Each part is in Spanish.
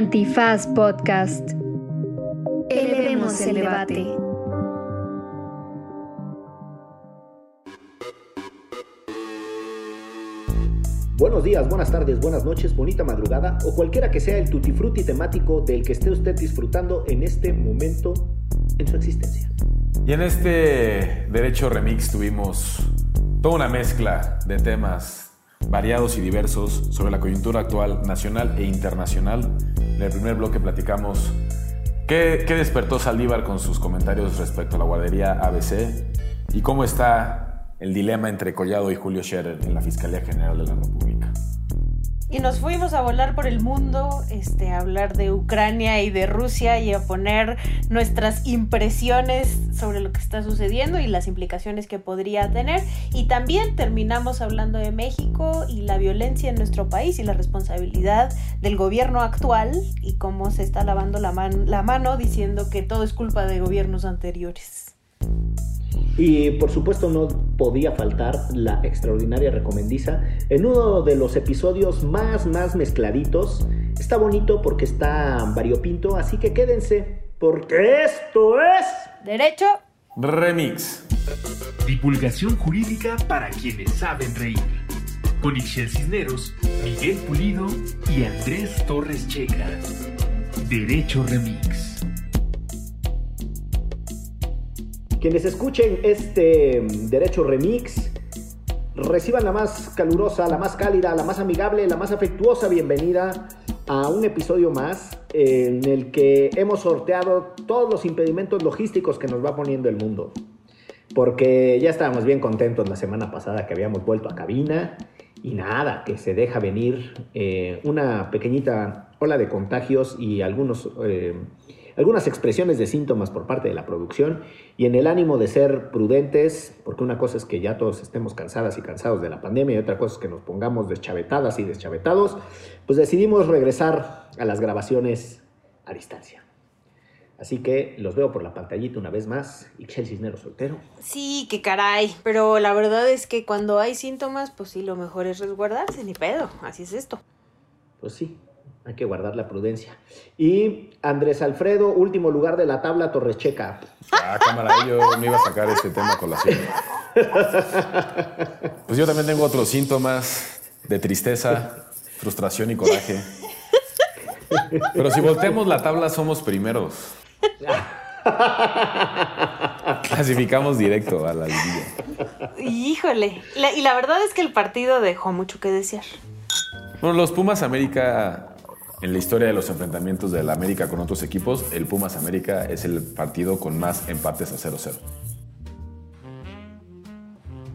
Antifaz Podcast. Elevemos el debate. Buenos días, buenas tardes, buenas noches, bonita madrugada o cualquiera que sea el tutti frutti temático del que esté usted disfrutando en este momento en su existencia. Y en este Derecho Remix tuvimos toda una mezcla de temas variados y diversos sobre la coyuntura actual nacional e internacional. En el primer bloque platicamos qué, qué despertó Saldívar con sus comentarios respecto a la guardería ABC y cómo está el dilema entre Collado y Julio Scherer en la Fiscalía General de la República. Y nos fuimos a volar por el mundo, este, a hablar de Ucrania y de Rusia y a poner nuestras impresiones sobre lo que está sucediendo y las implicaciones que podría tener. Y también terminamos hablando de México y la violencia en nuestro país y la responsabilidad del gobierno actual y cómo se está lavando la, la mano diciendo que todo es culpa de gobiernos anteriores. Y por supuesto no podía faltar la extraordinaria recomendiza en uno de los episodios más, más mezcladitos. Está bonito porque está variopinto, así que quédense, porque esto es... Derecho. Remix. Divulgación jurídica para quienes saben reír. Con Ixel Cisneros, Miguel Pulido y Andrés Torres Checa. Derecho Remix. Quienes escuchen este Derecho Remix, reciban la más calurosa, la más cálida, la más amigable, la más afectuosa bienvenida a un episodio más en el que hemos sorteado todos los impedimentos logísticos que nos va poniendo el mundo. Porque ya estábamos bien contentos la semana pasada que habíamos vuelto a cabina y nada, que se deja venir eh, una pequeñita ola de contagios y algunos... Eh, algunas expresiones de síntomas por parte de la producción y en el ánimo de ser prudentes, porque una cosa es que ya todos estemos cansadas y cansados de la pandemia y otra cosa es que nos pongamos deschavetadas y deschavetados, pues decidimos regresar a las grabaciones a distancia. Así que los veo por la pantallita una vez más. Ixel Cisnero soltero. Sí, qué caray. Pero la verdad es que cuando hay síntomas, pues sí, lo mejor es resguardarse, ni pedo. Así es esto. Pues sí, hay que guardar la prudencia. Y Andrés Alfredo, último lugar de la tabla Torrecheca. Ah, cámara, yo me iba a sacar este tema con la Pues yo también tengo otros síntomas de tristeza, frustración y coraje. Pero si volteamos la tabla, somos primeros. Clasificamos directo a la liguilla. Híjole. La- y la verdad es que el partido dejó mucho que desear. Bueno, los Pumas América, en la historia de los enfrentamientos de la América con otros equipos, el Pumas América es el partido con más empates a 0-0.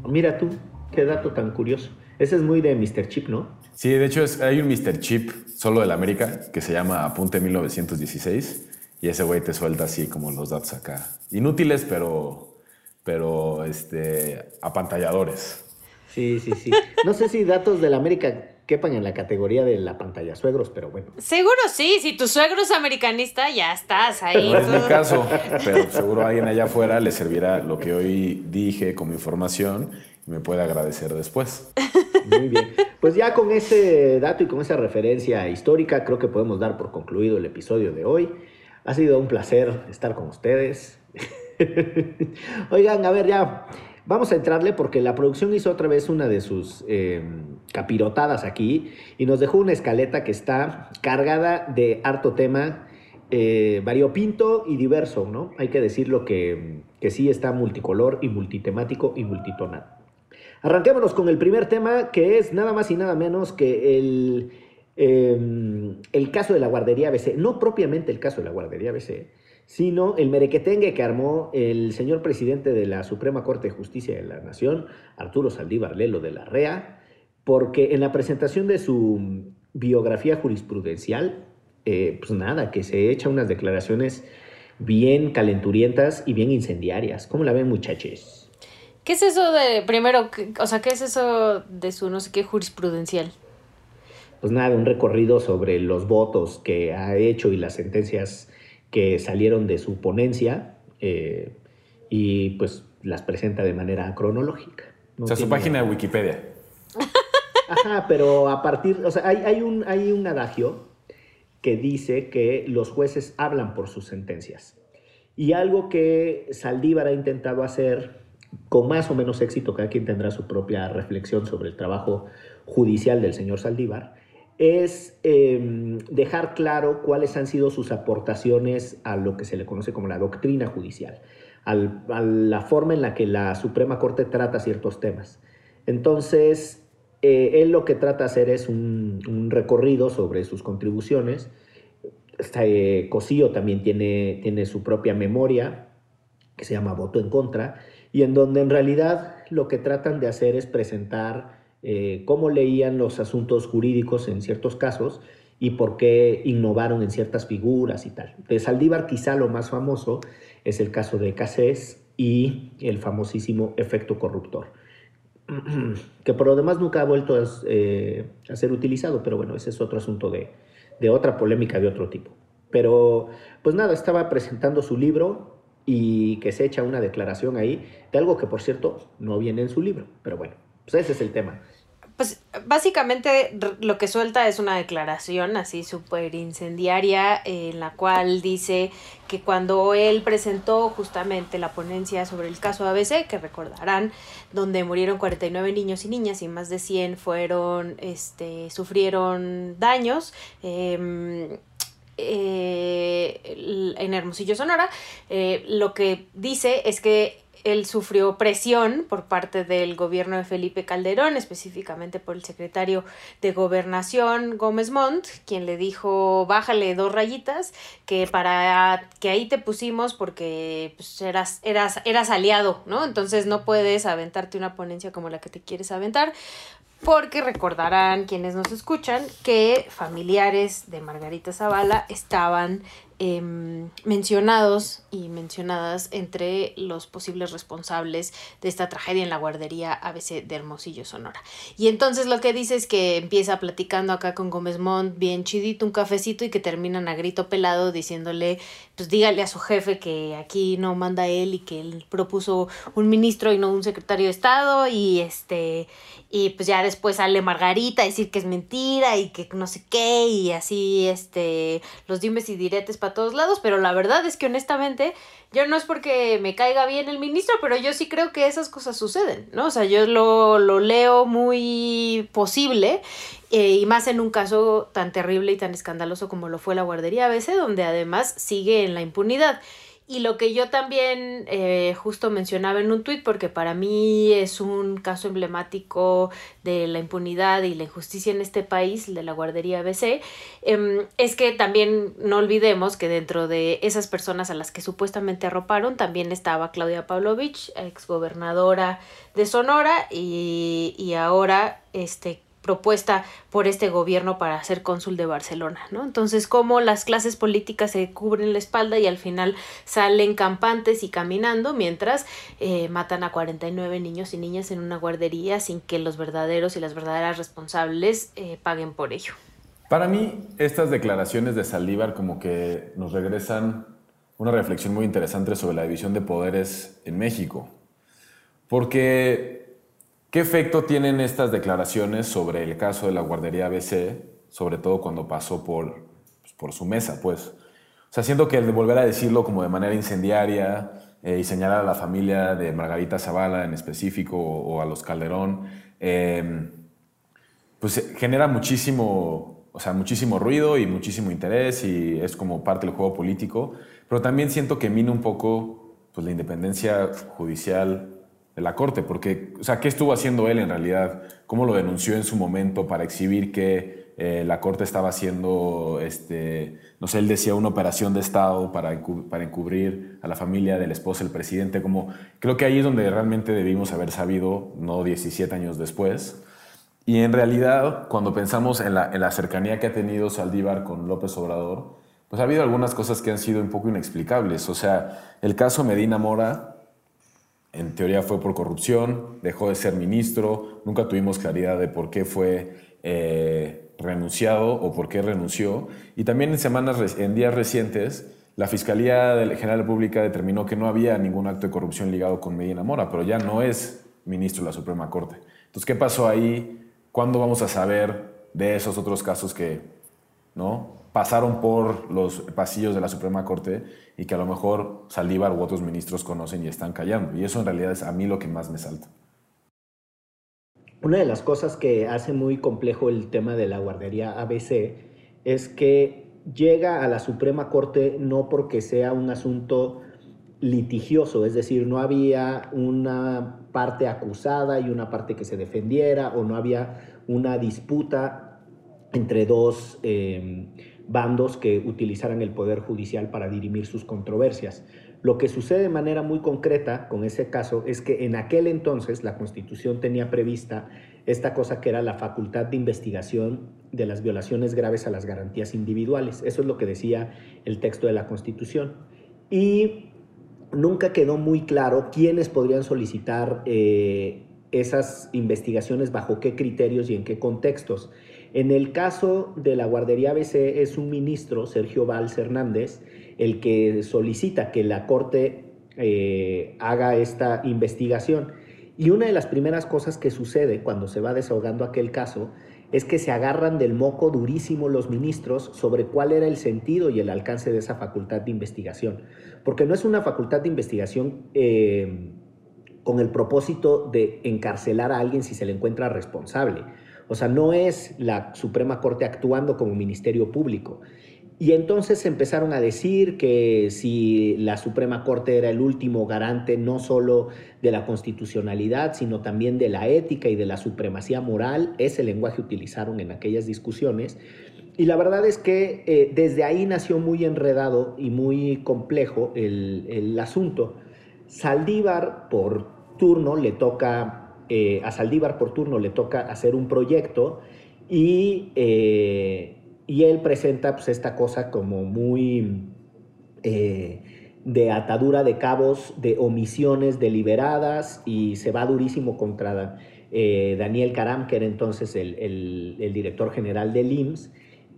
Mira tú, qué dato tan curioso. Ese es muy de Mr. Chip, ¿no? Sí, de hecho es- hay un Mr. Chip solo del América que se llama Apunte 1916 y ese güey te suelta así como los datos acá. Inútiles, pero, pero este, apantalladores. Sí, sí, sí. No sé si datos de la América quepan en la categoría de la pantalla suegros, pero bueno. Seguro sí, si tu suegro es americanista, ya estás ahí. No es mi caso, pero seguro a alguien allá afuera le servirá lo que hoy dije como información y me puede agradecer después. Muy bien. Pues ya con ese dato y con esa referencia histórica, creo que podemos dar por concluido el episodio de hoy. Ha sido un placer estar con ustedes. Oigan, a ver, ya vamos a entrarle porque la producción hizo otra vez una de sus eh, capirotadas aquí y nos dejó una escaleta que está cargada de harto tema, eh, variopinto y diverso, ¿no? Hay que decirlo que, que sí está multicolor y multitemático y multitonal. Arranquémonos con el primer tema, que es nada más y nada menos que el, eh, el caso de la guardería ABC. No propiamente el caso de la guardería ABC, sino el merequetengue que armó el señor presidente de la Suprema Corte de Justicia de la Nación, Arturo Saldívar Lelo de la REA, porque en la presentación de su biografía jurisprudencial, eh, pues nada, que se echa unas declaraciones bien calenturientas y bien incendiarias. ¿Cómo la ven, muchachos? ¿Qué es eso de, primero, o sea, qué es eso de su no sé qué jurisprudencial? pues nada, un recorrido sobre los votos que ha hecho y las sentencias que salieron de su ponencia eh, y pues las presenta de manera cronológica. No O sea, su página de Wikipedia. Ajá, pero a partir, o sea, hay, hay un, hay un adagio que dice que los jueces hablan por sus sentencias. Y algo que Saldívar ha intentado hacer con más o menos éxito, cada quien tendrá su propia reflexión sobre el trabajo judicial del señor Saldívar, es em, dejar claro cuáles han sido sus aportaciones a lo que se le conoce como la doctrina judicial, a la forma en la que la Suprema Corte trata ciertos temas. Entonces, eh, él lo que trata de hacer es un, recorrido sobre sus contribuciones. Este, Cosío también tiene, tiene su propia memoria, que se llama Voto en Contra, y en donde en realidad lo que tratan de hacer es presentar eh, cómo leían los asuntos jurídicos en ciertos casos y por qué innovaron en ciertas figuras y tal. De Saldívar quizá lo más famoso es el caso de Cassés y el famosísimo efecto corruptor, que por lo demás nunca ha vuelto a, eh, ser utilizado, pero bueno, ese es otro asunto de, de otra polémica de otro tipo. Pero pues nada, estaba presentando su libro y que se echa una declaración ahí de algo que por cierto no viene en su libro, pero bueno, pues ese es el tema. Pues básicamente lo que suelta es una declaración así súper incendiaria en la cual dice que cuando él presentó justamente la ponencia sobre el caso ABC, que recordarán, donde murieron 49 niños y niñas y más de 100 fueron, este, sufrieron daños, eh, en Hermosillo, Sonora, eh, lo que dice es que él sufrió presión por parte del gobierno de Felipe Calderón, específicamente por el secretario de Gobernación Gómez Montt, quien le dijo, bájale dos rayitas, que para que ahí te pusimos porque pues, eras, eras, eras aliado, ¿no? Entonces no puedes aventarte una ponencia como la que te quieres aventar porque recordarán quienes nos escuchan que familiares de Margarita Zavala estaban Em, mencionados y mencionadas entre los posibles responsables de esta tragedia en la guardería ABC de Hermosillo, Sonora. Y entonces lo que dice es que empieza platicando acá con Gómez Montt, bien chidito, un cafecito y que terminan a grito pelado diciéndole, pues dígale a su jefe que aquí no manda él y que él propuso un ministro y no un secretario de Estado y este y pues ya después sale Margarita a decir que es mentira y que no sé qué y así este los dimes y diretes para todos lados, pero la verdad es que honestamente yo no es porque me caiga bien el ministro, pero yo sí creo que esas cosas suceden, ¿no? O sea, yo lo, lo leo muy posible eh, y más en un caso tan terrible y tan escandaloso como lo fue la guardería ABC, donde además sigue en la impunidad. Y lo que yo también eh, justo mencionaba en un tuit, porque para mí es un caso emblemático de la impunidad y la injusticia en este país, de la guardería ABC, em, es que también no olvidemos que dentro de esas personas a las que supuestamente arroparon también estaba Claudia Pavlovich, exgobernadora de Sonora, y, y ahora este propuesta por este gobierno para ser cónsul de Barcelona, ¿no? Entonces, cómo las clases políticas se cubren la espalda y al final salen campantes y caminando mientras eh, matan a 49 niños y niñas en una guardería sin que los verdaderos y las verdaderas responsables eh, paguen por ello. Para mí, estas declaraciones de Saldívar como que nos regresan una reflexión muy interesante sobre la división de poderes en México. Porque ¿Qué efecto tienen estas declaraciones sobre el caso de la guardería ABC, sobre todo cuando pasó por, pues, por su mesa? Pues, o sea, siento que el de volver a decirlo como de manera incendiaria eh, y señalar a la familia de Margarita Zavala en específico o, a los Calderón, em, pues genera muchísimo, o sea, muchísimo ruido y muchísimo interés y es como parte del juego político, pero también siento que mina un poco pues, la independencia judicial de la Corte, porque, o sea, ¿qué estuvo haciendo él en realidad? ¿Cómo lo denunció en su momento para exhibir que eh, la Corte estaba haciendo, este, no sé, él decía una operación de Estado para, para encubrir a la familia del esposo del presidente? Como, creo que ahí es donde realmente debimos haber sabido, no 17 años después. Y en realidad, cuando pensamos en la, en la cercanía que ha tenido Saldívar con López Obrador, pues ha habido algunas cosas que han sido un poco inexplicables. O sea, el caso Medina Mora, en teoría fue por corrupción, dejó de ser ministro, nunca tuvimos claridad de por qué fue eh, renunciado o por qué renunció. Y también en semanas, en días recientes, la Fiscalía General de la República determinó que no había ningún acto de corrupción ligado con Medina Mora, pero ya no es ministro de la Suprema Corte. Entonces, ¿qué pasó ahí? ¿Cuándo vamos a saber de esos otros casos que, ¿no? Pasaron por los pasillos de la Suprema Corte y que a lo mejor Saldívar u otros ministros conocen y están callando. Y eso en realidad es a mí lo que más me salta. Una de las cosas que hace muy complejo el tema de la guardería ABC es que llega a la Suprema Corte no porque sea un asunto litigioso, es decir, no había una parte acusada y una parte que se defendiera o no había una disputa entre dos eh, bandos que utilizaran el Poder Judicial para dirimir sus controversias. Lo que sucede de manera muy concreta con ese caso es que en aquel entonces la Constitución tenía prevista esta cosa que era la facultad de investigación de las violaciones graves a las garantías individuales. Eso es lo que decía el texto de la Constitución. Y nunca quedó muy claro quiénes podrían solicitar eh, esas investigaciones, bajo qué criterios y en qué contextos. En el caso de la guardería ABC es un ministro, Sergio Valls Hernández, el que solicita que la Corte eh, haga esta investigación. Y una de las primeras cosas que sucede cuando se va desahogando aquel caso es que se agarran del moco durísimo los ministros sobre cuál era el sentido y el alcance de esa facultad de investigación. Porque no es una facultad de investigación eh, con el propósito de encarcelar a alguien si se le encuentra responsable. O sea, no es la Suprema Corte actuando como Ministerio Público. Y entonces empezaron a decir que si la Suprema Corte era el último garante no solo de la constitucionalidad, sino también de la ética y de la supremacía moral, ese lenguaje utilizaron en aquellas discusiones. Y la verdad es que eh, desde ahí nació muy enredado y muy complejo el, el asunto. Saldívar por turno le toca, eh, a Saldívar por turno le toca hacer un proyecto y... Eh, y él presenta pues, esta cosa como muy eh, de atadura de cabos, de omisiones deliberadas y se va durísimo contra Daniel Caram, que era entonces el, director general del IMSS,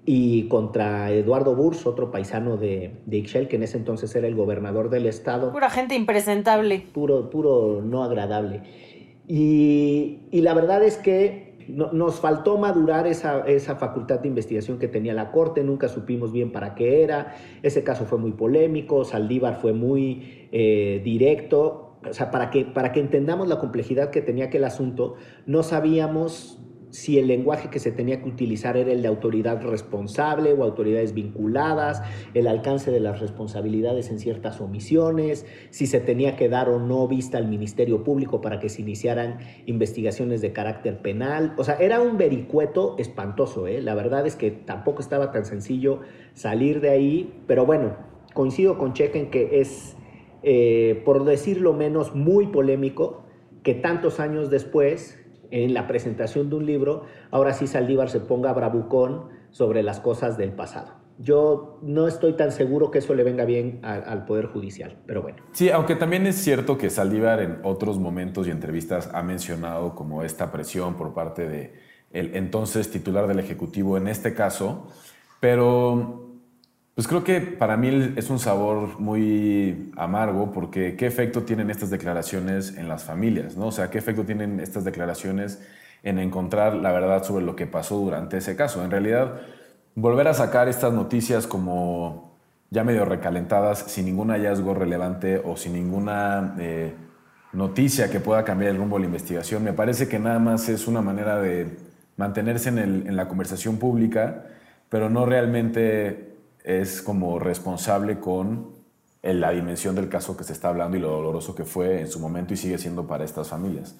y contra Eduardo Burs, otro paisano de, de Ixchel, que en ese entonces era el gobernador del estado. Pura gente impresentable. Puro, puro no agradable. Y, la verdad es que nos faltó madurar esa, facultad de investigación que tenía la Corte, nunca supimos bien para qué era, ese caso fue muy polémico, Saldívar fue muy eh, directo, o sea, para que, para que entendamos la complejidad que tenía aquel asunto, no sabíamos si el lenguaje que se tenía que utilizar era el de autoridad responsable o autoridades vinculadas, el alcance de las responsabilidades en ciertas omisiones, si se tenía que dar o no vista al Ministerio Público para que se iniciaran investigaciones de carácter penal. O sea, era un vericueto espantoso, ¿eh? La verdad es que tampoco estaba tan sencillo salir de ahí, pero bueno, coincido con Checa en que es, eh, por decirlo menos, muy polémico que tantos años después en la presentación de un libro, ahora sí Saldívar se ponga bravucón sobre las cosas del pasado. Yo no estoy tan seguro que eso le venga bien al Poder Judicial, pero bueno. Sí, aunque también es cierto que Saldívar en otros momentos y entrevistas ha mencionado como esta presión por parte de el entonces titular del Ejecutivo en este caso, pero pues creo que para mí es un sabor muy amargo porque qué efecto tienen estas declaraciones en las familias, ¿no? O sea, qué efecto tienen estas declaraciones en encontrar la verdad sobre lo que pasó durante ese caso. En realidad, volver a sacar estas noticias como ya medio recalentadas, sin ningún hallazgo relevante o sin ninguna eh, noticia que pueda cambiar el rumbo de la investigación, me parece que nada más es una manera de mantenerse en, en la conversación pública, pero no realmente es como responsable con la dimensión del caso que se está hablando y lo doloroso que fue en su momento y sigue siendo para estas familias.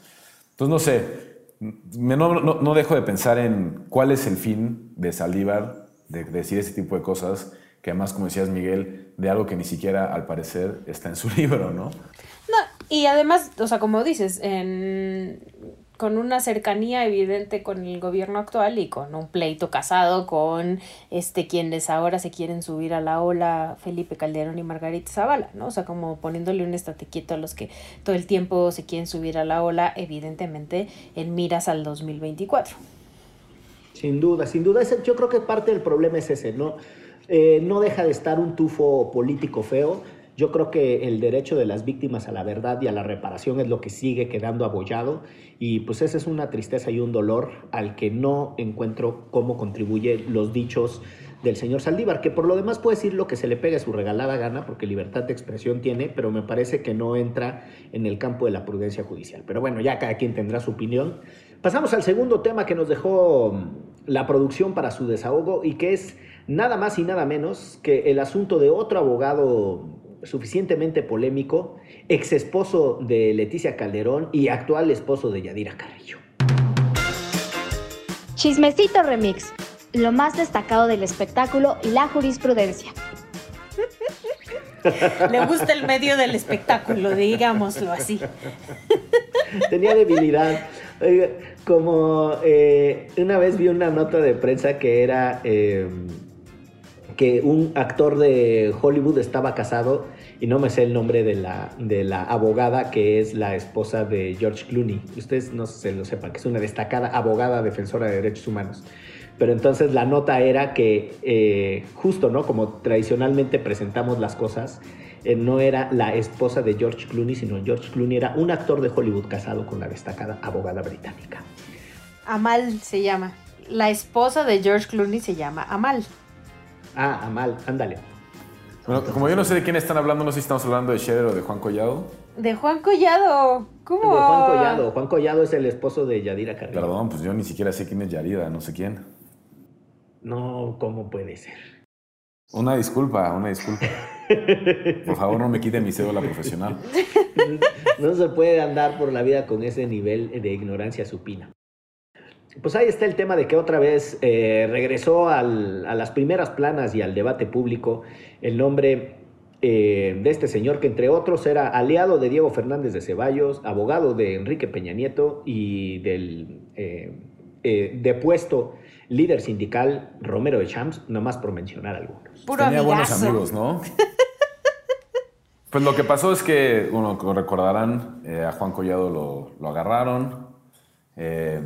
Entonces, no sé, no, dejo de pensar en cuál es el fin de Saldívar de decir ese tipo de cosas, que además, como decías Miguel, de algo que ni siquiera al parecer está en su libro, ¿no? No, y además, o sea, como dices, en con una cercanía evidente con el gobierno actual y con un pleito casado con este quienes ahora se quieren subir a la ola Felipe Calderón y Margarita Zavala, ¿no? O sea, como poniéndole un estate quieto a los que todo el tiempo se quieren subir a la ola, evidentemente en miras al 2024. Sin duda, sin duda, yo creo que parte del problema es ese, ¿no? Eh, no deja de estar un tufo político feo yo creo que el derecho de las víctimas a la verdad y a la reparación es lo que sigue quedando abollado y pues esa es una tristeza y un dolor al que no encuentro cómo contribuye los dichos del señor Saldívar, que por lo demás puede decir lo que se le pegue su regalada gana, porque libertad de expresión tiene, pero me parece que no entra en el campo de la prudencia judicial. Pero bueno, ya cada quien tendrá su opinión. Pasamos al segundo tema que nos dejó mm, la producción para su desahogo y que es nada más y nada menos que el asunto de otro abogado suficientemente polémico, ex esposo de Leticia Calderón y actual esposo de Yadira Carrillo. Chismecito Remix, lo más destacado del espectáculo y la jurisprudencia. Le gusta el medio del espectáculo, digámoslo así. Tenía debilidad. Como eh, una vez vi una nota de prensa que era eh, que un actor de Hollywood estaba casado y no me sé el nombre de la, de la abogada que es la esposa de George Clooney. Ustedes no se lo sepan, que es una destacada abogada defensora de derechos humanos. Pero entonces la nota era que eh, justo, ¿no? Como tradicionalmente presentamos las cosas, eh, no era la esposa de George Clooney, sino George Clooney era un actor de Hollywood casado con la destacada abogada británica. Amal se llama. La esposa de George Clooney se llama Amal. Ah, Amal, ándale. Bueno, como yo no sé de quién están hablando, no sé si estamos hablando de Scherer o de Juan Collado. De Juan Collado. ¿Cómo? De Juan Collado. Juan Collado es el esposo de Yadira Carrillo. Perdón, pues yo ni siquiera sé quién es Yarida, no sé quién. No, ¿cómo puede ser? Una disculpa, una disculpa. Por favor, no me quiten mi cédula profesional. No se puede andar por la vida con ese nivel de ignorancia supina. Pues ahí está el tema de que otra vez eh, regresó al- a las primeras planas y al debate público el nombre eh, de este señor que entre otros era aliado de Diego Fernández de Ceballos, abogado de Enrique Peña Nieto y del eh, eh, depuesto líder sindical Romero de Champs, nomás por mencionar algunos. Puro Tenía buenos amigos, ¿no? Pues lo que pasó es que, bueno, como recordarán, eh, a Juan Collado lo, lo agarraron, eh,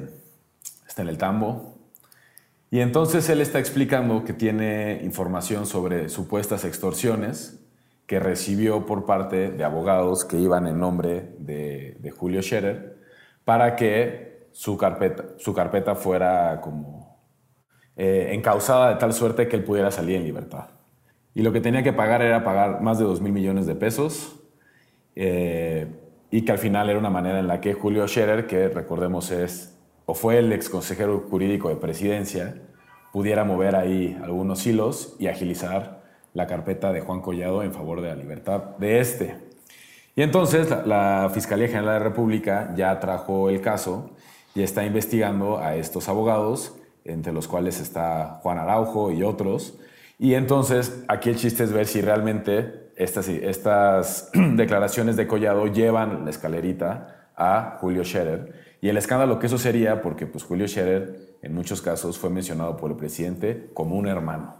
está en el tambo, y entonces él está explicando que tiene información sobre supuestas extorsiones que recibió por parte de abogados que iban en nombre de, de Julio Scherer para que su carpeta, su carpeta fuera como eh, encausada de tal suerte que él pudiera salir en libertad. Y lo que tenía que pagar era pagar más de 2 mil millones de pesos. eh, y que al final era una manera en la que Julio Scherer, que recordemos es o fue el ex consejero jurídico de presidencia, pudiera mover ahí algunos hilos y agilizar la carpeta de Juan Collado en favor de la libertad de este. Y entonces la, la Fiscalía General de la República ya trajo el caso y está investigando a estos abogados, entre los cuales está Juan Araujo y otros. Y entonces aquí el chiste es ver si realmente estas, estas declaraciones de Collado llevan la escalerita a Julio Scherer. Y el escándalo que eso sería porque pues, Julio Scherer en muchos casos fue mencionado por el presidente como un hermano.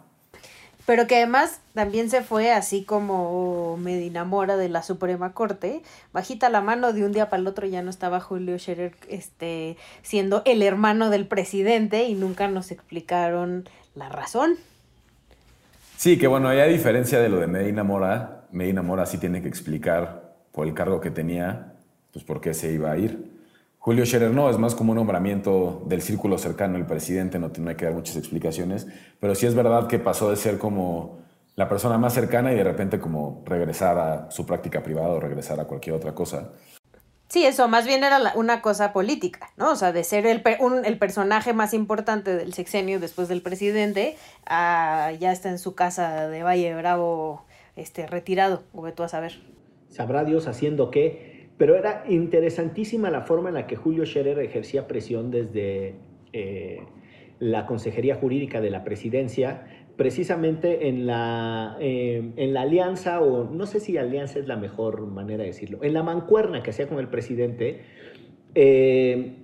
Pero que además también se fue así como Medina Mora de la Suprema Corte, bajita la mano de un día para el otro ya no estaba Julio Scherer este, siendo el hermano del presidente y nunca nos explicaron la razón. Sí, que bueno, a diferencia de lo de Medina Mora, Medina Mora sí tiene que explicar por el cargo que tenía, pues por qué se iba a ir. Julio Scherer no, es más como un nombramiento del círculo cercano del presidente, no tiene que dar muchas explicaciones, pero sí es verdad que pasó de ser como la persona más cercana y de repente como regresar a su práctica privada o regresar a cualquier otra cosa. Sí, eso más bien era la- una cosa política, ¿no? O sea, de ser el, un- el personaje más importante del sexenio después del presidente, a ya está en su casa de Valle Bravo este, retirado, o tú a saber. Sabrá Dios haciendo qué, pero era interesantísima la forma en la que Julio Scherer ejercía presión desde eh, la Consejería Jurídica de la Presidencia, precisamente en la, eh, en la alianza, o no sé si alianza es la mejor manera de decirlo, en la mancuerna que hacía con el presidente, eh,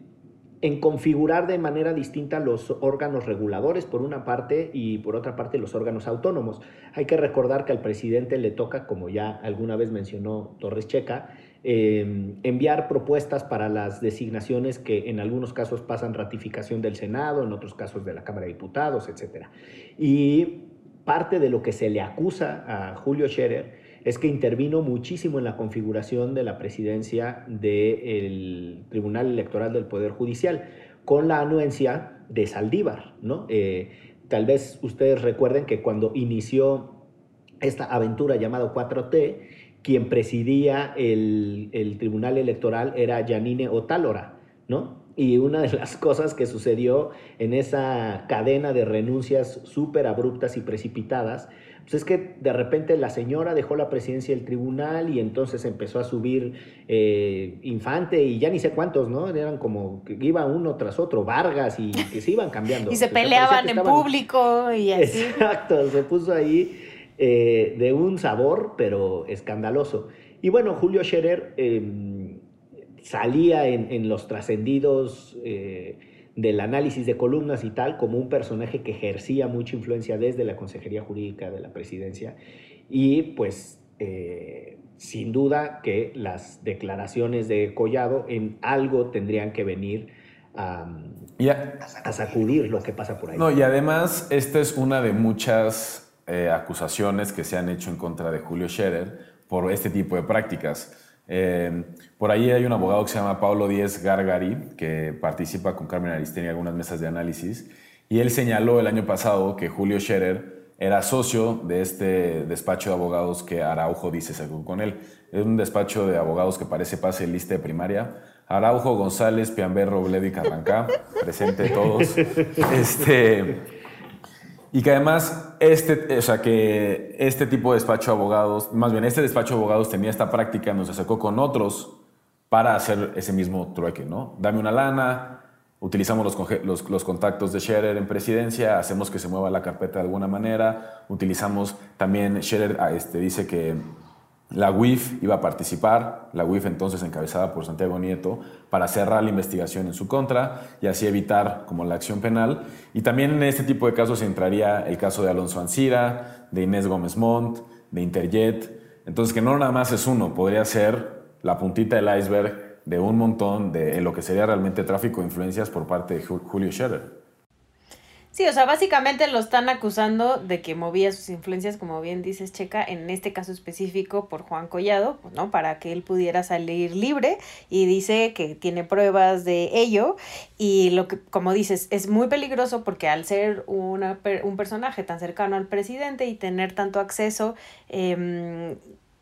en configurar de manera distinta los órganos reguladores por una parte y por otra parte los órganos autónomos. Hay que recordar que al presidente le toca, como ya alguna vez mencionó Torres Checa, eh, enviar propuestas para las designaciones que en algunos casos pasan ratificación del Senado, en otros casos de la Cámara de Diputados, etc. Y parte de lo que se le acusa a Julio Scherer es que intervino muchísimo en la configuración de la presidencia del Tribunal Electoral del Poder Judicial, con la anuencia de Saldívar, ¿no? Eh, tal vez ustedes recuerden que cuando inició esta aventura llamada 4T, quien presidía el, el Tribunal Electoral era Janine Otálora, ¿no? Y una de las cosas que sucedió en esa cadena de renuncias súper abruptas y precipitadas, pues es que de repente la señora dejó la presidencia del tribunal y entonces empezó a subir eh, Infante y ya ni sé cuántos, ¿no? Eran como que iba uno tras otro, Vargas y que se iban cambiando. y se peleaban en público y así. Exacto, se puso ahí eh, de un sabor, pero escandaloso. Y bueno, Julio Scherer em, salía en, los trascendidos eh, del análisis de columnas y tal como un personaje que ejercía mucha influencia desde la Consejería Jurídica de la Presidencia y pues eh, sin duda que las declaraciones de Collado en algo tendrían que venir a, a, sacudir lo que pasa por ahí. No, y además esta es una de muchas eh, acusaciones que se han hecho en contra de Julio Scherer por este tipo de prácticas. Eh, por ahí hay un abogado que se llama Pablo Díez Gargari, que participa con Carmen Aristegui en algunas mesas de análisis, y él señaló el año pasado que Julio Scherer era socio de este despacho de abogados que Araujo dice según con él. Es un despacho de abogados que parece pase lista de primaria. Araujo, González, Piamberro, Robledo y Carrancá, presente todos. Este, y que además este, o sea, que este tipo de despacho de abogados, más bien este despacho de abogados tenía esta práctica, nos acercó con otros para hacer ese mismo trueque, ¿no? Dame una lana, utilizamos los, los, los, contactos de Scherer en presidencia, hacemos que se mueva la carpeta de alguna manera, utilizamos también, Scherer ah, este, dice que la UIF iba a participar, la UIF entonces encabezada por Santiago Nieto, para cerrar la investigación en su contra y así evitar como la acción penal. Y también en este tipo de casos entraría el caso de Alonso Ancira, de Inés Gómez Montt, de Interjet. Entonces que no nada más es uno, podría ser la puntita del iceberg de un montón de lo que sería realmente tráfico de influencias por parte de Julio Scherer. Sí, o sea, básicamente lo están acusando de que movía sus influencias, como bien dices, Checa, en este caso específico por Juan Collado, pues, ¿no? Para que él pudiera salir libre y dice que tiene pruebas de ello y lo que, como dices, es muy peligroso porque al ser una, un personaje tan cercano al presidente y tener tanto acceso, eh,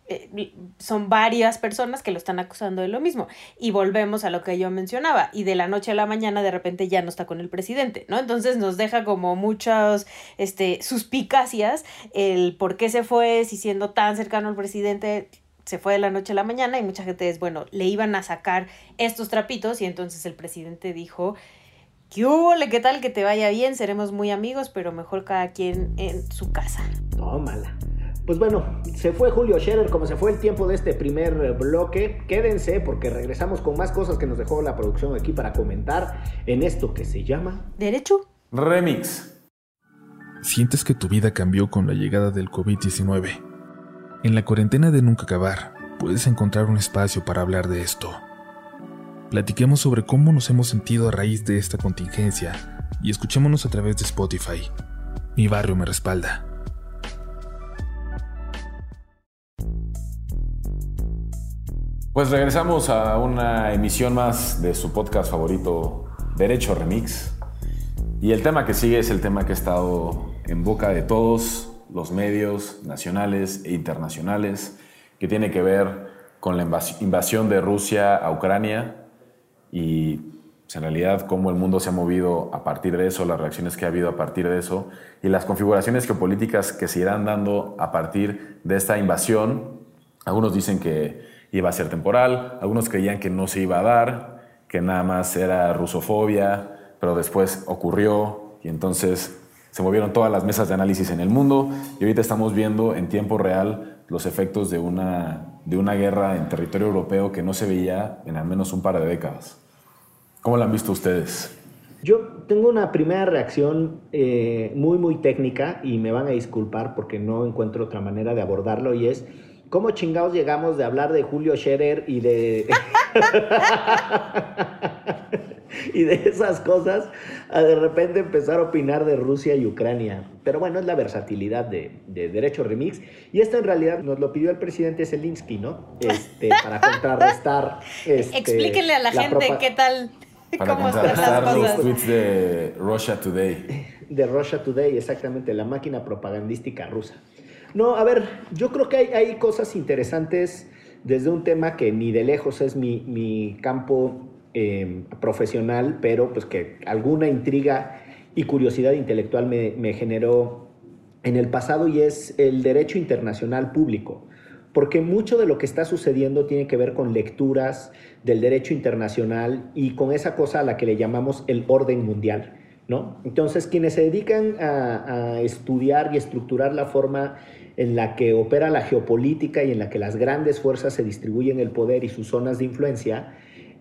eh, son varias personas que lo están acusando de lo mismo. Y volvemos a lo que yo mencionaba. Y de la noche a la mañana de repente ya no está con el presidente, ¿no? Entonces nos deja como muchas este, suspicacias el por qué se fue, si siendo tan cercano al presidente se fue de la noche a la mañana y mucha gente es, bueno, le iban a sacar estos trapitos y entonces el presidente dijo, ¿qué hubo? ¿Qué tal que te vaya bien? Seremos muy amigos, pero mejor cada quien en su casa. Tómala. Pues bueno, se fue Julio Scherer como se fue el tiempo de este primer bloque. Quédense porque regresamos con más cosas que nos dejó la producción aquí para comentar en esto que se llama Derecho Remix. Sientes que tu vida cambió con la llegada del COVID-19. En la cuarentena de nunca acabar, puedes encontrar un espacio para hablar de esto. Platiquemos sobre cómo nos hemos sentido a raíz de esta contingencia y escuchémonos a través de Spotify. Mi barrio me respalda. Pues regresamos a una emisión más de su podcast favorito, Derecho Remix. Y el tema que sigue es el tema que ha estado en boca de todos los medios nacionales e internacionales, que tiene que ver con la invasión de Rusia a Ucrania y pues, en realidad cómo el mundo se ha movido a partir de eso, las reacciones que ha habido a partir de eso y las configuraciones geopolíticas que se irán dando a partir de esta invasión. Algunos dicen que iba a ser temporal, algunos creían que no se iba a dar, que nada más era rusofobia, pero después ocurrió y entonces se movieron todas las mesas de análisis en el mundo y ahorita estamos viendo en tiempo real los efectos de una, de una guerra en territorio europeo que no se veía en al menos un par de décadas. ¿Cómo la han visto ustedes? Yo tengo una primera reacción eh, muy, muy técnica y me van a disculpar porque no encuentro otra manera de abordarlo y es ¿Cómo chingados llegamos de hablar de Julio Scherer y de... y de esas cosas a de repente empezar a opinar de Rusia y Ucrania? Pero bueno, es la versatilidad de, Derecho Remix. Y esto en realidad nos lo pidió el presidente Zelensky, ¿no? Este, para contrarrestar... Este, Explíquenle a la, gente qué tal Para contrastar los tweets de Russia Today. De Russia Today, exactamente, la máquina propagandística rusa. No, a ver, yo creo que hay, hay cosas interesantes desde un tema que ni de lejos es mi, mi campo eh, profesional, pero pues que alguna intriga y curiosidad intelectual me, me generó en el pasado y es el derecho internacional público porque mucho de lo que está sucediendo tiene que ver con lecturas del derecho internacional y con esa cosa a la que le llamamos el orden mundial. ¿no? Entonces, quienes se dedican a, estudiar y estructurar la forma en la que opera la geopolítica y en la que las grandes fuerzas se distribuyen el poder y sus zonas de influencia,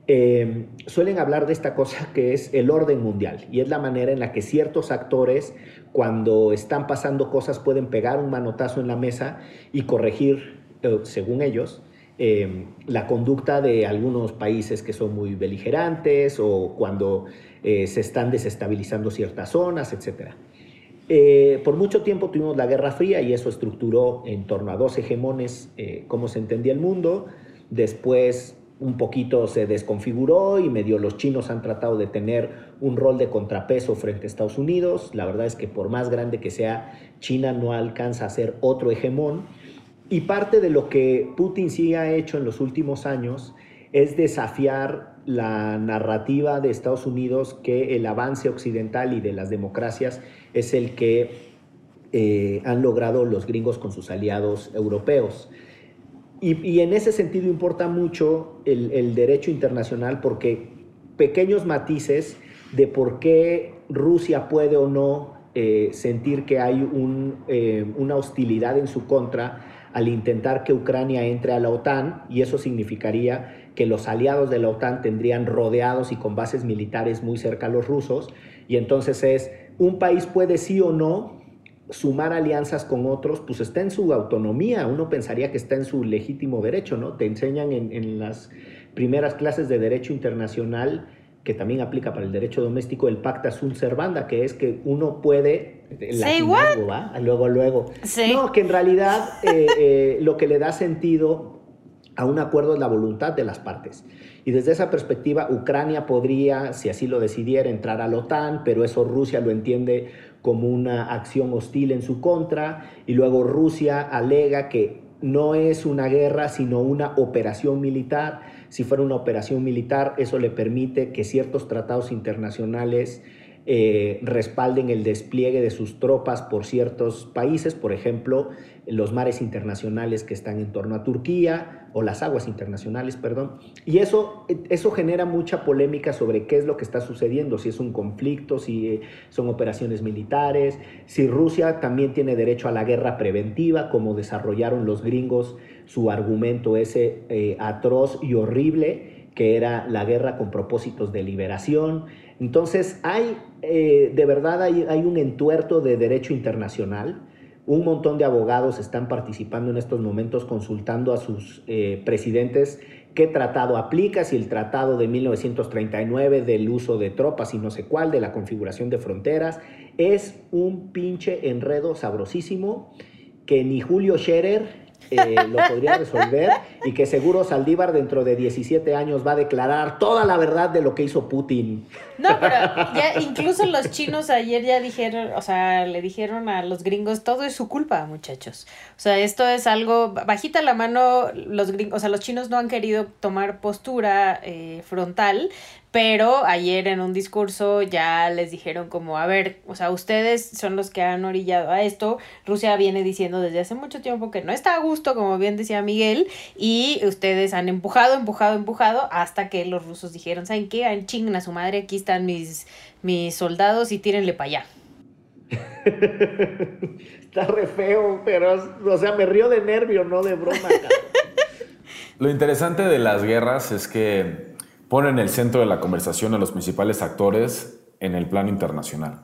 eh, suelen hablar de esta cosa que es el orden mundial y es la manera en la que ciertos actores cuando están pasando cosas pueden pegar un manotazo en la mesa y corregir eh, según ellos, eh, la conducta de algunos países que son muy beligerantes o cuando se están desestabilizando ciertas zonas, etc. por mucho tiempo tuvimos la Guerra Fría y eso estructuró en torno a dos hegemones cómo se entendía el mundo. Después un poquito se desconfiguró y medio los chinos han tratado de tener un rol de contrapeso frente a Estados Unidos. La verdad es que por más grande que sea, China no alcanza a ser otro hegemón. Y parte de lo que Putin sí ha hecho en los últimos años es desafiar la narrativa de Estados Unidos que el avance occidental y de las democracias es el que eh, han logrado los gringos con sus aliados europeos. Y, en ese sentido importa mucho el, derecho internacional porque pequeños matices de por qué Rusia puede o no eh, sentir que hay eh, una hostilidad en su contra al intentar que Ucrania entre a la OTAN y eso significaría que los aliados de la OTAN tendrían rodeados y con bases militares muy cerca a los rusos y entonces es un país puede sí o no sumar alianzas con otros, pues está en su autonomía, uno pensaría que está en su legítimo derecho, ¿no? Te enseñan en, en las primeras clases de derecho internacional que también aplica para el derecho doméstico, el pacta sunt servanda, que es que uno puede... ¿va? Luego, luego. No, que en realidad eh, eh, lo que le da sentido a un acuerdo es la voluntad de las partes. Y desde esa perspectiva, Ucrania podría, si así lo decidiera, entrar a la OTAN, pero eso Rusia lo entiende como una acción hostil en su contra, y luego Rusia alega que no es una guerra, sino una operación militar. Si fuera una operación militar, eso le permite que ciertos tratados internacionales eh, respalden el despliegue de sus tropas por ciertos países, por ejemplo, los mares internacionales que están en torno a Turquía, o las aguas internacionales, perdón. Y eso, eso genera mucha polémica sobre qué es lo que está sucediendo, si es un conflicto, si eh, son operaciones militares, si Rusia también tiene derecho a la guerra preventiva, como desarrollaron los gringos su argumento ese eh, atroz y horrible que era la guerra con propósitos de liberación. Entonces, hay, eh, de verdad, hay, un entuerto de derecho internacional. Un montón de abogados están participando en estos momentos consultando a sus eh, presidentes qué tratado aplica, si el tratado de 1939 del uso de tropas y no sé cuál, de la configuración de fronteras. Es un pinche enredo sabrosísimo que ni Julio Scherer eh, lo podría resolver y que seguro Saldívar dentro de 17 años va a declarar toda la verdad de lo que hizo Putin. No, pero ya incluso los chinos ayer ya dijeron, o sea, le dijeron a los gringos, todo es su culpa, muchachos. O sea, esto es algo, bajita la mano, los gringos, o sea, los chinos no han querido tomar postura eh, frontal, pero ayer en un discurso ya les dijeron como, a ver, o sea, ustedes son los que han orillado a esto. Rusia viene diciendo desde hace mucho tiempo que no está a gusto, como bien decía Miguel, y ustedes han empujado, empujado, empujado, hasta que los rusos dijeron, ¿saben qué? Chingan a su madre, aquí están mis, mis soldados y tírenle para allá. está re feo, pero, o sea, me río de nervio, no de broma. Lo interesante de las guerras es que pone en el centro de la conversación a los principales actores en el plano internacional.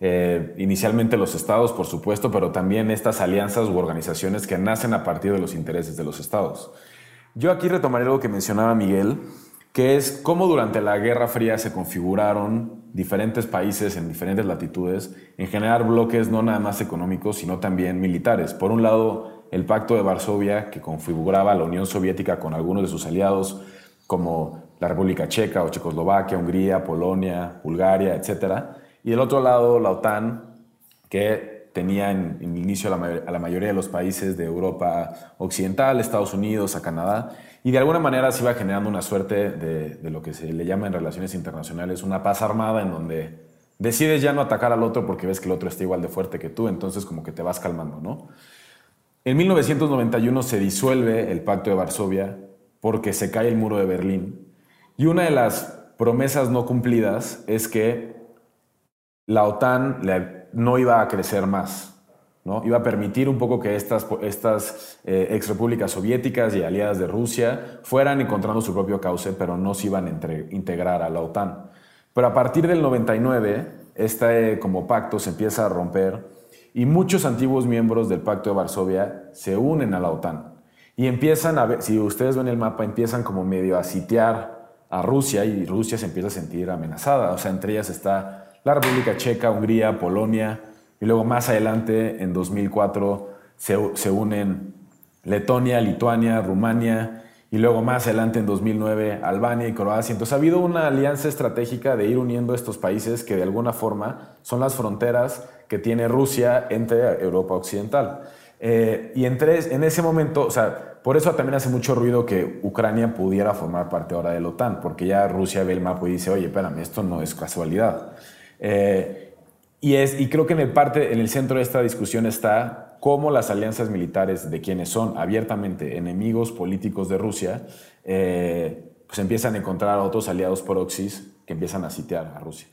Eh, inicialmente los estados, por supuesto, pero también estas alianzas u organizaciones que nacen a partir de los intereses de los estados. Yo aquí retomaré algo que mencionaba Miguel, que es cómo durante la Guerra Fría se configuraron diferentes países en diferentes latitudes en generar bloques no nada más económicos, sino también militares. Por un lado, el Pacto de Varsovia, que configuraba a la Unión Soviética con algunos de sus aliados, como la República Checa o Checoslovaquia, Hungría, Polonia, Bulgaria, etc. Y del otro lado, la OTAN, que tenía en, el inicio a la, mayoría de los países de Europa Occidental, Estados Unidos, a Canadá, y de alguna manera se iba generando una suerte de, lo que se le llama en relaciones internacionales una paz armada en donde decides ya no atacar al otro porque ves que el otro está igual de fuerte que tú, entonces como que te vas calmando, ¿no? En 1991 se disuelve el Pacto de Varsovia porque se cae el muro de Berlín. Y una de las promesas no cumplidas es que la OTAN no iba a crecer más, ¿no? Iba a permitir un poco que estas, estas eh, ex repúblicas soviéticas y aliadas de Rusia fueran encontrando su propio cauce, pero no se iban a integrar a la OTAN. Pero a partir del 99, este como pacto se empieza a romper y muchos antiguos miembros del Pacto de Varsovia se unen a la OTAN. Y empiezan a ver, si ustedes ven el mapa, empiezan como medio a sitiar a Rusia y Rusia se empieza a sentir amenazada. O sea, entre ellas está la República Checa, Hungría, Polonia, y luego más adelante, en 2004, se, se unen Letonia, Lituania, Rumania, y luego más adelante en 2009 Albania y Croacia. Entonces ha habido una alianza estratégica de ir uniendo estos países que de alguna forma son las fronteras que tiene Rusia entre Europa Occidental. Eh, y entre, en ese momento, o sea, por eso también hace mucho ruido que Ucrania pudiera formar parte ahora de la OTAN, porque ya Rusia ve el mapa y dice, oye, espérame, esto no es casualidad. Eh, y, es, y creo que en el, parte, en el centro de esta discusión está cómo las alianzas militares de quienes son abiertamente enemigos políticos de Rusia, eh, pues empiezan a encontrar a otros aliados proxies que empiezan a sitiar a Rusia.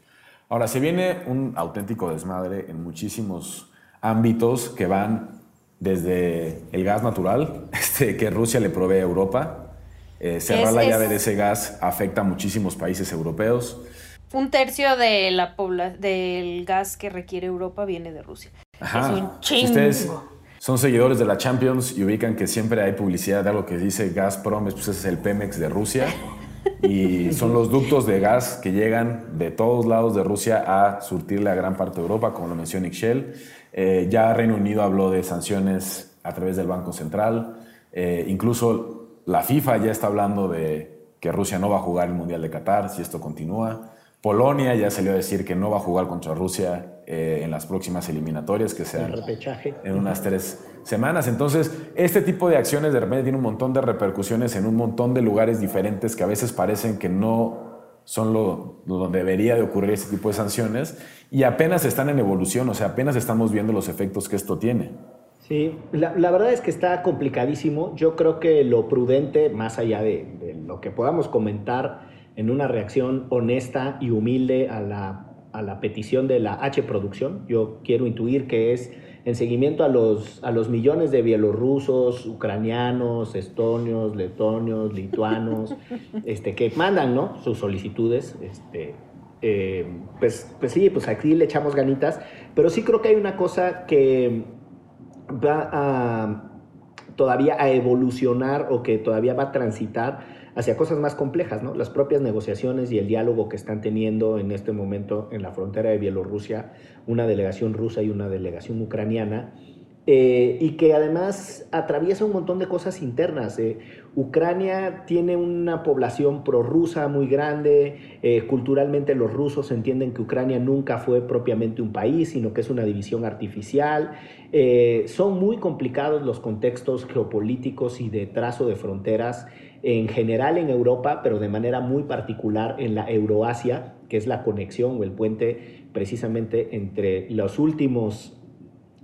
Ahora, se viene un auténtico desmadre en muchísimos ámbitos que van desde el gas natural, este, que Rusia le provee a Europa. Eh, cerrar la llave de ese gas afecta a muchísimos países europeos. Un tercio de la del gas que requiere Europa viene de Rusia. Ajá. Si ustedes son seguidores de la Champions y ubican que siempre hay publicidad de algo que dice Gazprom, pues ese es el Pemex de Rusia. Y son los ductos de gas que llegan de todos lados de Rusia a surtirle a gran parte de Europa, como lo mencionó Ixchel. Eh, ya Reino Unido habló de sanciones a través del Banco Central. Eh, incluso la FIFA ya está hablando de que Rusia no va a jugar el Mundial de Qatar si esto continúa. Polonia ya salió a decir que no va a jugar contra Rusia eh, en las próximas eliminatorias que sean en unas tres semanas. Entonces, este tipo de acciones de repente tiene un montón de repercusiones en un montón de lugares diferentes que a veces parecen que no son lo, donde debería de ocurrir ese tipo de sanciones y apenas están en evolución, o sea, apenas estamos viendo los efectos que esto tiene. Sí, la, verdad es que está complicadísimo. Yo creo que lo prudente, más allá de, de lo que podamos comentar, en una reacción honesta y humilde a la, a la petición de la H producción. Yo quiero intuir que es en seguimiento a los, a los millones de bielorrusos, ucranianos, estonios, letonios, lituanos, este, que mandan ¿no? sus solicitudes. Este, eh, pues, pues sí, pues aquí le echamos ganitas, pero sí creo que hay una cosa que va a, todavía a evolucionar o que todavía va a transitar hacia cosas más complejas, ¿no? Las propias negociaciones y el diálogo que están teniendo en este momento en la frontera de Bielorrusia, una delegación rusa y una delegación ucraniana, eh, y que además atraviesa un montón de cosas internas. Eh. Ucrania tiene una población prorrusa muy grande, eh, culturalmente los rusos entienden que Ucrania nunca fue propiamente un país, sino que es una división artificial. son muy complicados los contextos geopolíticos y de trazo de fronteras en general en Europa, pero de manera muy particular en la Euroasia, que es la conexión o el puente precisamente entre los últimos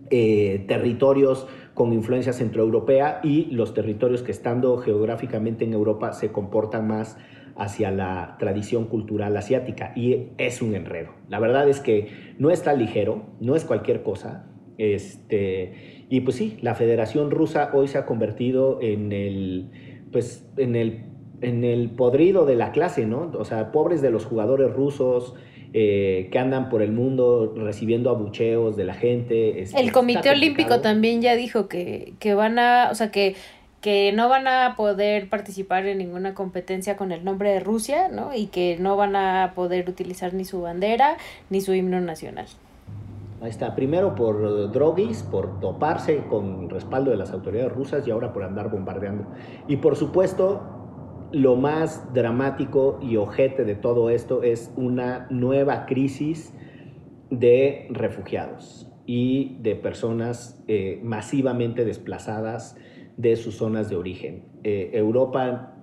eh, territorios con influencia centroeuropea y los territorios que estando geográficamente en Europa se comportan más hacia la tradición cultural asiática y es un enredo. La verdad es que no está ligero, no es cualquier cosa. Este, y pues sí, la Federación Rusa hoy se ha convertido en el pues en el, en el podrido de la clase, ¿no? O sea, pobres de los jugadores rusos, eh, que andan por el mundo recibiendo abucheos de la gente. el Comité Olímpico también ya dijo que, que, van a, o sea, que, que no van a poder participar en ninguna competencia con el nombre de Rusia, ¿no? Y que no van a poder utilizar ni su bandera ni su himno nacional. Ahí está, primero por droguis, por doparse con respaldo de las autoridades rusas y ahora por andar bombardeando. Y por supuesto, lo más dramático y ojete de todo esto es una nueva crisis de refugiados y de personas eh, masivamente desplazadas de sus zonas de origen. Eh, Europa,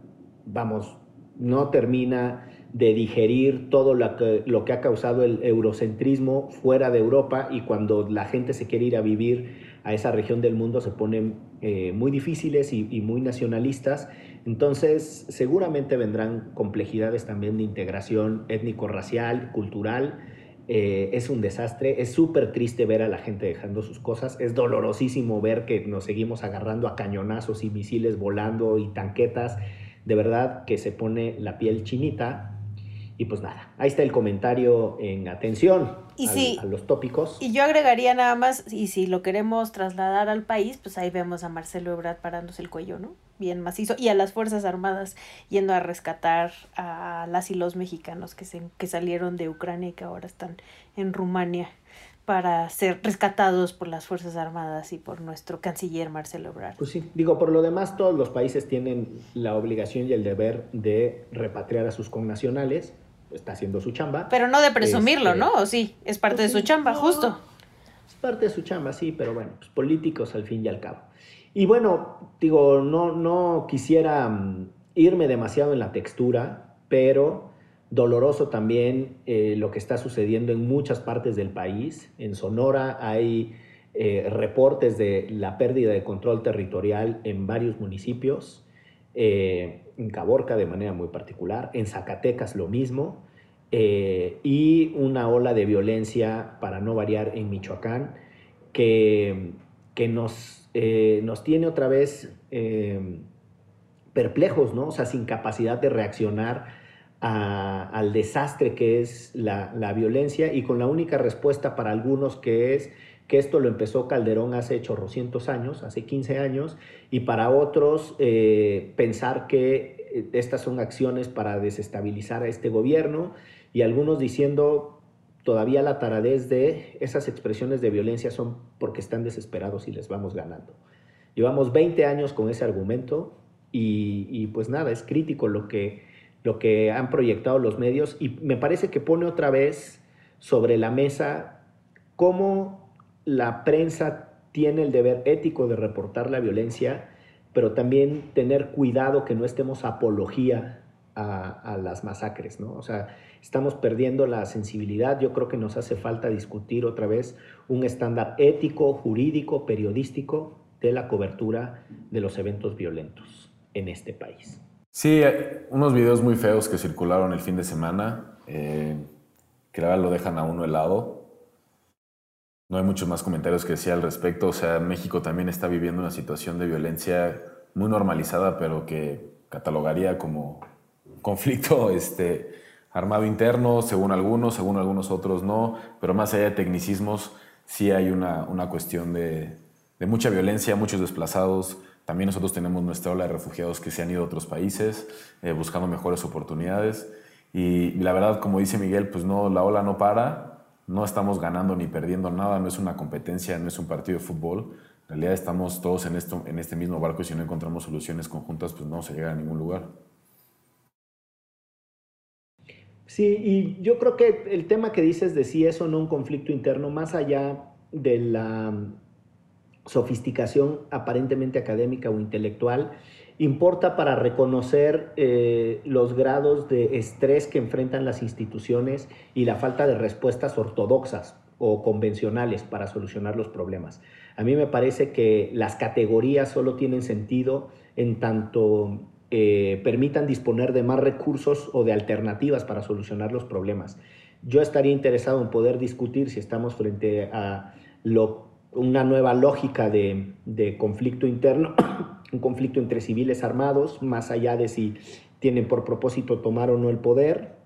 vamos, no termina de digerir todo lo que, ha causado el eurocentrismo fuera de Europa y cuando la gente se quiere ir a vivir a esa región del mundo se ponen eh, muy difíciles y, y, muy nacionalistas. Entonces seguramente vendrán complejidades también de integración étnico-racial, cultural eh, es un desastre, es súper triste ver a la gente dejando sus cosas, es dolorosísimo ver que nos seguimos agarrando a cañonazos y misiles volando y tanquetas, de verdad que se pone la piel chinita. Y pues nada, ahí está el comentario en atención y a los tópicos. Y yo agregaría nada más, y si lo queremos trasladar al país, pues ahí vemos a Marcelo Ebrard parándose el cuello, ¿no? Bien macizo, y a las Fuerzas Armadas yendo a rescatar a las y los mexicanos que, se, que salieron de Ucrania y que ahora están en Rumania para ser rescatados por las Fuerzas Armadas y por nuestro canciller Marcelo Ebrard. Pues sí, digo, por lo demás todos los países tienen la obligación y el deber de repatriar a sus connacionales está haciendo su chamba. Pero no de presumirlo, este, ¿no? ¿O sí? Es parte de su chamba, justo. Es parte de su chamba, sí, pero bueno, pues políticos al fin y al cabo. Y bueno, digo, no, no quisiera mm, irme demasiado en la textura, pero doloroso también eh, lo que está sucediendo en muchas partes del país. En Sonora hay eh, reportes de la pérdida de control territorial en varios municipios. Eh, en Caborca de manera muy particular, en Zacatecas lo mismo, eh, y una ola de violencia, para no variar, en Michoacán, que, que nos, eh, nos tiene otra vez perplejos, ¿no? O sea, sin capacidad de reaccionar al desastre que es la, la violencia y con la única respuesta para algunos que es que esto lo empezó Calderón hace chorrocientos años, hace 15 años, y para otros eh, pensar que eh, estas son acciones para desestabilizar a este gobierno, y algunos diciendo todavía la taradez de esas expresiones de violencia son porque están desesperados y les vamos ganando. Llevamos 20 años con ese argumento y, y pues nada, es crítico lo que, lo que han proyectado los medios y me parece que pone otra vez sobre la mesa cómo la prensa tiene el deber ético de reportar la violencia, pero también tener cuidado que no estemos apología a, las masacres, ¿no? O sea, estamos perdiendo la sensibilidad. Yo creo que nos hace falta discutir otra vez un estándar ético, jurídico, periodístico de la cobertura de los eventos violentos en este país. Sí, unos videos muy feos que circularon el fin de semana, eh, que ahora lo dejan a uno helado. No hay muchos más comentarios que decir al respecto. O sea, México también está viviendo una situación de violencia muy normalizada, pero que catalogaría como conflicto este, armado interno, según algunos, según algunos otros no. Pero más allá de tecnicismos, sí hay una, una cuestión de, de mucha violencia, muchos desplazados. También nosotros tenemos nuestra ola de refugiados que se han ido a otros países eh, buscando mejores oportunidades. Y la verdad, como dice Miguel, pues no, la ola no para no estamos ganando ni perdiendo nada, no es una competencia, no es un partido de fútbol. En realidad estamos todos en, esto, en este mismo barco y si no encontramos soluciones conjuntas, pues no se llega a ningún lugar. Sí, y yo creo que el tema que dices de si es o no un conflicto interno, más allá de la sofisticación aparentemente académica o intelectual, importa para reconocer eh, los grados de estrés que enfrentan las instituciones y la falta de respuestas ortodoxas o convencionales para solucionar los problemas. A mí me parece que las categorías solo tienen sentido en tanto eh, permitan disponer de más recursos o de alternativas para solucionar los problemas. Yo estaría interesado en poder discutir si estamos frente a una nueva lógica de conflicto interno un conflicto entre civiles armados, más allá de si tienen por propósito tomar o no el poder,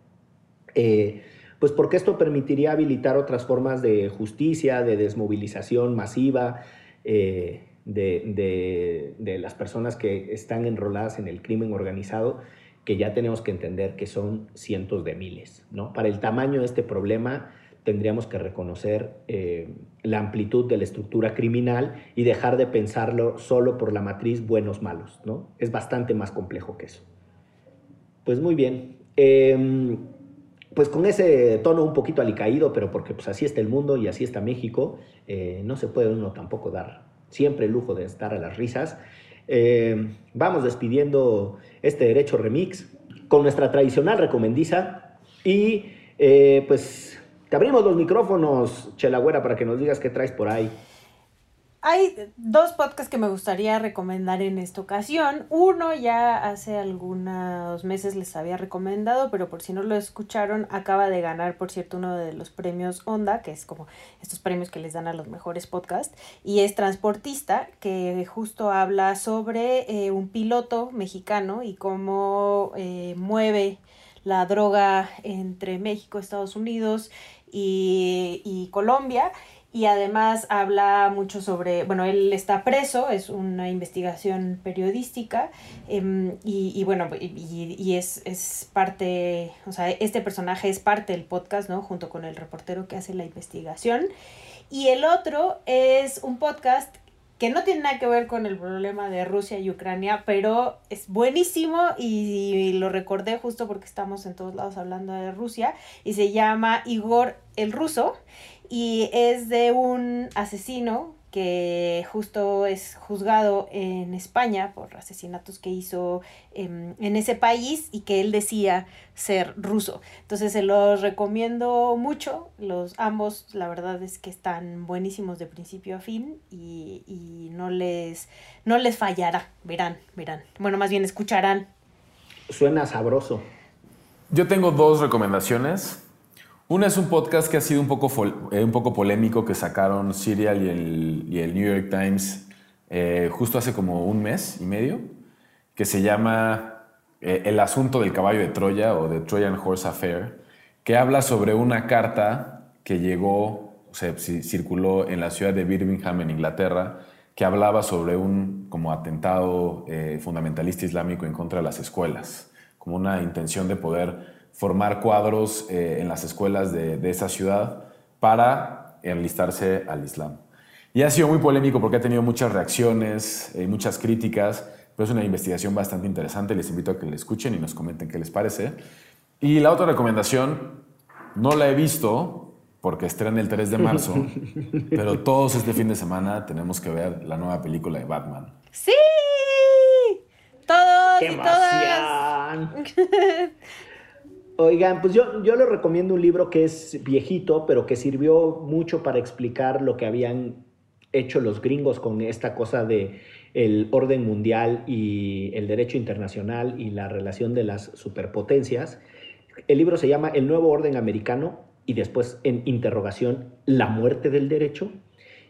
eh, pues porque esto permitiría habilitar otras formas de justicia, de desmovilización masiva eh, de, de, las personas que están enroladas en el crimen organizado, que ya tenemos que entender que son cientos de miles. ¿no? Para el tamaño de este problema, tendríamos que reconocer eh, la amplitud de la estructura criminal y dejar de pensarlo solo por la matriz buenos-malos, ¿no? Es bastante más complejo que eso. Pues muy bien. Em, pues con ese tono un poquito alicaído, pero porque pues así está el mundo y así está México, eh, no se puede uno tampoco dar siempre el lujo de estar a las risas. Em, vamos despidiendo este Derecho Remix con nuestra tradicional recomendiza y eh, pues te abrimos los micrófonos, Chelagüera, para que nos digas qué traes por ahí. Hay dos podcasts que me gustaría recomendar en esta ocasión. Uno ya hace algunos meses les había recomendado, pero por si no lo escucharon, acaba de ganar, por cierto, uno de los premios Onda, que es como estos premios que les dan a los mejores podcasts, y es Transportista, que justo habla sobre eh, un piloto mexicano y cómo eh, mueve la droga entre México, Estados Unidos y, y Colombia y además habla mucho sobre, bueno, él está preso, es una investigación periodística em, y, bueno, y, es, es, parte, o sea, este personaje es parte del podcast, ¿no? Junto con el reportero que hace la investigación. Y el otro es un podcast que no tiene nada que ver con el problema de Rusia y Ucrania, pero es buenísimo y, lo recordé justo porque estamos en todos lados hablando de Rusia y se llama Igor el Ruso y es de un asesino que justo es juzgado en España por asesinatos que hizo en, ese país y que él decía ser ruso. Entonces se los recomiendo mucho, los ambos la verdad es que están buenísimos de principio a fin y, y no, les, no les fallará, verán, verán. Bueno, más bien escucharán. Suena sabroso. Yo tengo dos recomendaciones. Una es un podcast que ha sido un poco, eh, un poco polémico que sacaron Serial y el, y el New York Times eh, justo hace como un mes y medio, que se llama eh, El asunto del caballo de Troya o The Trojan Horse Affair, que habla sobre una carta que llegó, o sea, circuló en la ciudad de Birmingham, en Inglaterra, que hablaba sobre un como atentado fundamentalista islámico en contra de las escuelas, como una intención de poder formar cuadros eh, en las escuelas de, esa ciudad para enlistarse al Islam. Y ha sido muy polémico porque ha tenido muchas reacciones, y eh, muchas críticas, pero es una investigación bastante interesante. Les invito a que la escuchen y nos comenten qué les parece. Y la otra recomendación, no la he visto porque estrena el 3 de marzo, pero todos este fin de semana tenemos que ver la nueva película de Batman. ¡Sí! Todos y todas. Oigan, pues yo, yo les recomiendo un libro que es viejito, pero que sirvió mucho para explicar lo que habían hecho los gringos con esta cosa de el orden mundial y el derecho internacional y la relación de las superpotencias. El libro se llama El nuevo orden americano y después en interrogación La muerte del derecho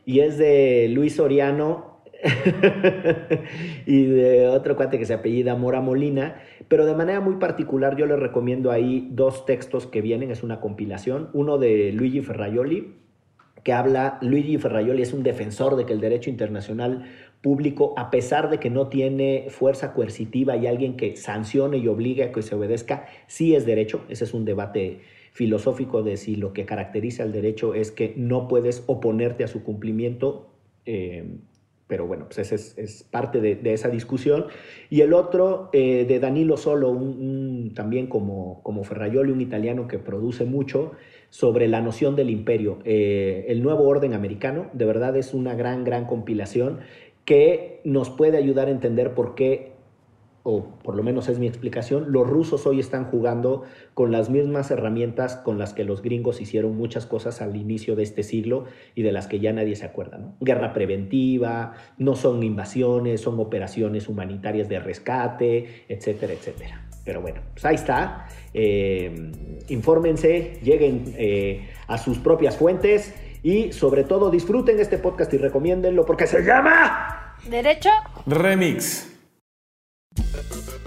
y es de Luis Soriano y de otro cuate que se apellida Mora Molina, pero de manera muy particular yo les recomiendo ahí dos textos que vienen, es una compilación, uno de Luigi Ferraioli, que habla, Luigi Ferraioli es un defensor de que el derecho internacional público, a pesar de que no tiene fuerza coercitiva y alguien que sancione y obligue a que se obedezca, sí es derecho, ese es un debate filosófico de si lo que caracteriza al derecho es que no puedes oponerte a su cumplimiento. Eh, pero bueno, pues ese es, parte de, esa discusión. Y el otro eh, de Danilo Solo, un, también como, como un italiano que produce mucho, sobre la noción del imperio. Eh, el nuevo orden americano, de verdad es una gran, gran compilación que nos puede ayudar a entender por qué o por lo menos es mi explicación, los rusos hoy están jugando con las mismas herramientas con las que los gringos hicieron muchas cosas al inicio de este siglo y de las que ya nadie se acuerda. Guerra preventiva, no son invasiones, son operaciones humanitarias de rescate, etcétera, etcétera. Pero bueno, pues ahí está. Eh, infórmense, lleguen eh, a sus propias fuentes y sobre todo disfruten este podcast y recomiéndenlo porque se llama... Derecho. Remix.